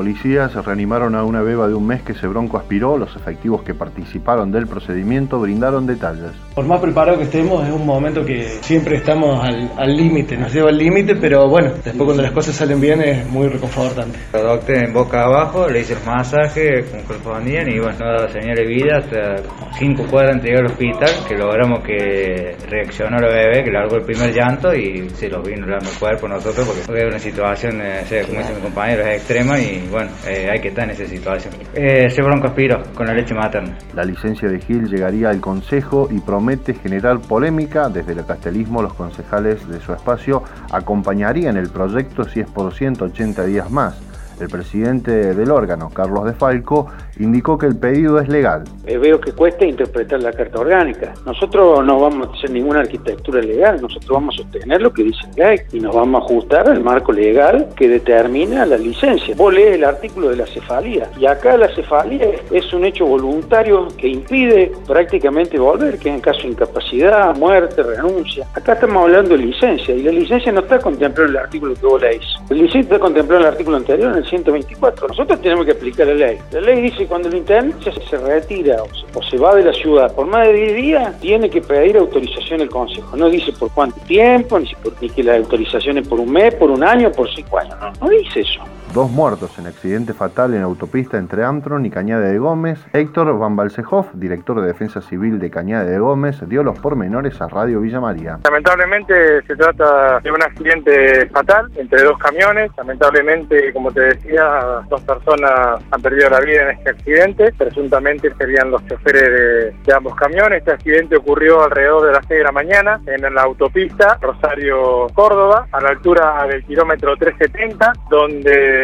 Policías reanimaron a una beba de un mes que se bronco aspiró. Los efectivos que participaron del procedimiento brindaron detalles. Por más preparado que estemos, es un momento que siempre estamos al límite, nos lleva al límite, pero bueno, después cuando las cosas salen bien es muy reconfortante. Lo adopté en boca abajo, le hice el masaje como correspondían y bueno, señal de vida hasta cinco cuadras antes de llegar al hospital, que logramos que reaccionó la bebé, que largó el primer llanto y se lo vino dando el cuerpo nosotros porque es una situación, eh, como dice mi compañero, es extrema y bueno, eh, hay que estar en esa situación. Eh, se con la leche materna. La licencia de Gil llegaría al Consejo y promete generar polémica. Desde el castelismo, los concejales de su espacio acompañarían el proyecto si es por 180 días más. El presidente del órgano, Carlos de Falco, indicó que el pedido es legal. Eh, veo que cuesta interpretar la Carta Orgánica. Nosotros no vamos a hacer ninguna arquitectura legal, nosotros vamos a sostener lo que dice la ley y nos vamos a ajustar al marco legal que determina la licencia. Vos lees el artículo de la cefalía y acá la cefalía es un hecho voluntario que impide prácticamente volver, que en caso de incapacidad, muerte, renuncia. Acá estamos hablando de licencia y la licencia no está contemplada en el artículo que vos leís. La licencia está contemplada en el artículo anterior, en el 124. Nosotros tenemos que aplicar la ley. La ley dice cuando el intendente se retira o se va de la ciudad por más de 10 días, tiene que pedir autorización al Consejo. No dice por cuánto tiempo, ni, por, ni que la autorización es por un mes, por un año, por cinco años. No, no dice eso. Dos muertos en accidente fatal en autopista entre Amtron y Cañada de Gómez. Héctor Van Balsejov, director de Defensa Civil de Cañada de Gómez, dio los pormenores a Radio Villa María. Lamentablemente se trata de un accidente fatal entre dos camiones. Lamentablemente, como te decía, dos personas han perdido la vida en este accidente. Presuntamente serían los choferes de, ambos camiones. Este accidente ocurrió alrededor de las 6 de la mañana en la autopista Rosario-Córdoba, a la altura del kilómetro 370, donde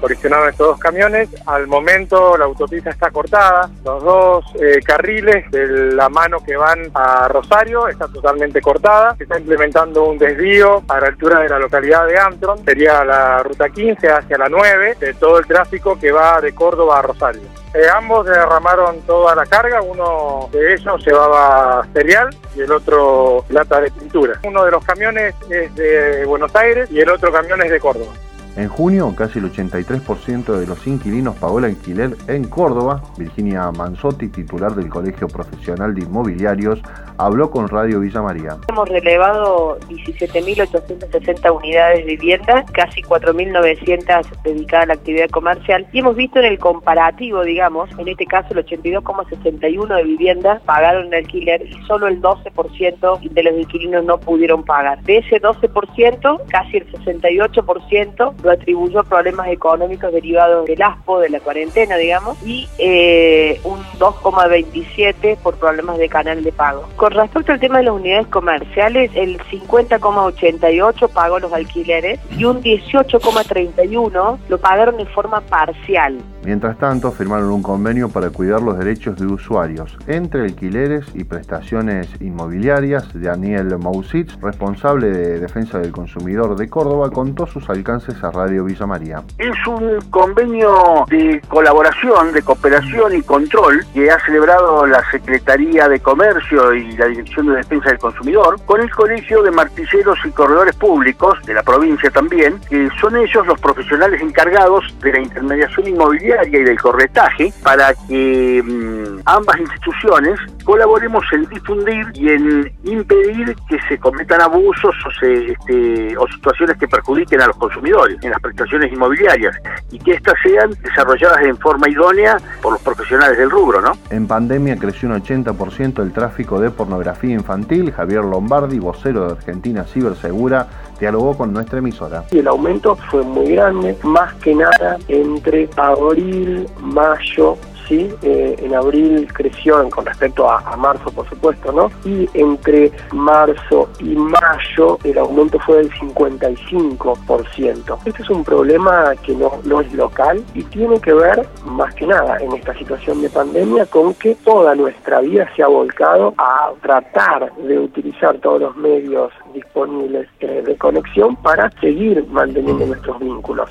colisionaron estos dos camiones. Al momento la autopista está cortada, los dos eh, carriles de la mano que van a Rosario está totalmente cortada. Se está implementando un desvío a la altura de la localidad de Antron, sería la ruta 15 hacia la 9 de todo el tráfico que va de Córdoba a Rosario. Eh, ambos derramaron toda la carga, uno de ellos llevaba cereal y el otro lata de pintura. Uno de los camiones es de Buenos Aires y el otro camión es de Córdoba. En junio, casi el 83% de los inquilinos pagó el alquiler en Córdoba. Virginia Manzotti, titular del Colegio Profesional de Inmobiliarios, habló con Radio Villa María. Hemos relevado 17.860 unidades de vivienda, casi 4.900 dedicadas a la actividad comercial y hemos visto en el comparativo, digamos, en este caso el 82,61 de viviendas pagaron el alquiler y solo el 12% de los inquilinos no pudieron pagar. De ese 12%, casi el 68% lo atribuyó a problemas económicos derivados del ASPO, de la cuarentena, digamos, y eh, un 2,27 por problemas de canal de pago. Con respecto al tema de las unidades comerciales, el 50,88 pagó los alquileres y un 18,31 lo pagaron de forma parcial. Mientras tanto, firmaron un convenio para cuidar los derechos de usuarios entre alquileres y prestaciones inmobiliarias. Daniel Mausitz, responsable de Defensa del Consumidor de Córdoba, contó sus alcances a Radio Villa María. Es un convenio de colaboración, de cooperación y control que ha celebrado la Secretaría de Comercio y la Dirección de Defensa del Consumidor con el Colegio de Martilleros y Corredores Públicos de la provincia también, que son ellos los profesionales encargados de la intermediación inmobiliaria y del corretaje para que mm, ambas instituciones colaboremos en difundir y en impedir que se cometan abusos o, este, o situaciones que perjudiquen a los consumidores en las prestaciones inmobiliarias y que éstas sean desarrolladas en forma idónea por los profesionales del rubro, ¿no? En pandemia creció un 80% el tráfico de pornografía infantil. Javier Lombardi, vocero de Argentina Cibersegura, dialogó con nuestra emisora. Y el aumento fue muy grande, más que nada entre abril, mayo, sí, eh, en abril creció con respecto a, marzo, por supuesto, ¿no? Y entre marzo y mayo el aumento fue del 55%. Este es un problema que no, es local y tiene que ver, más que nada, en esta situación de pandemia, con que toda nuestra vida se ha volcado a tratar de utilizar todos los medios disponibles eh, de conexión para seguir manteniendo nuestros vínculos.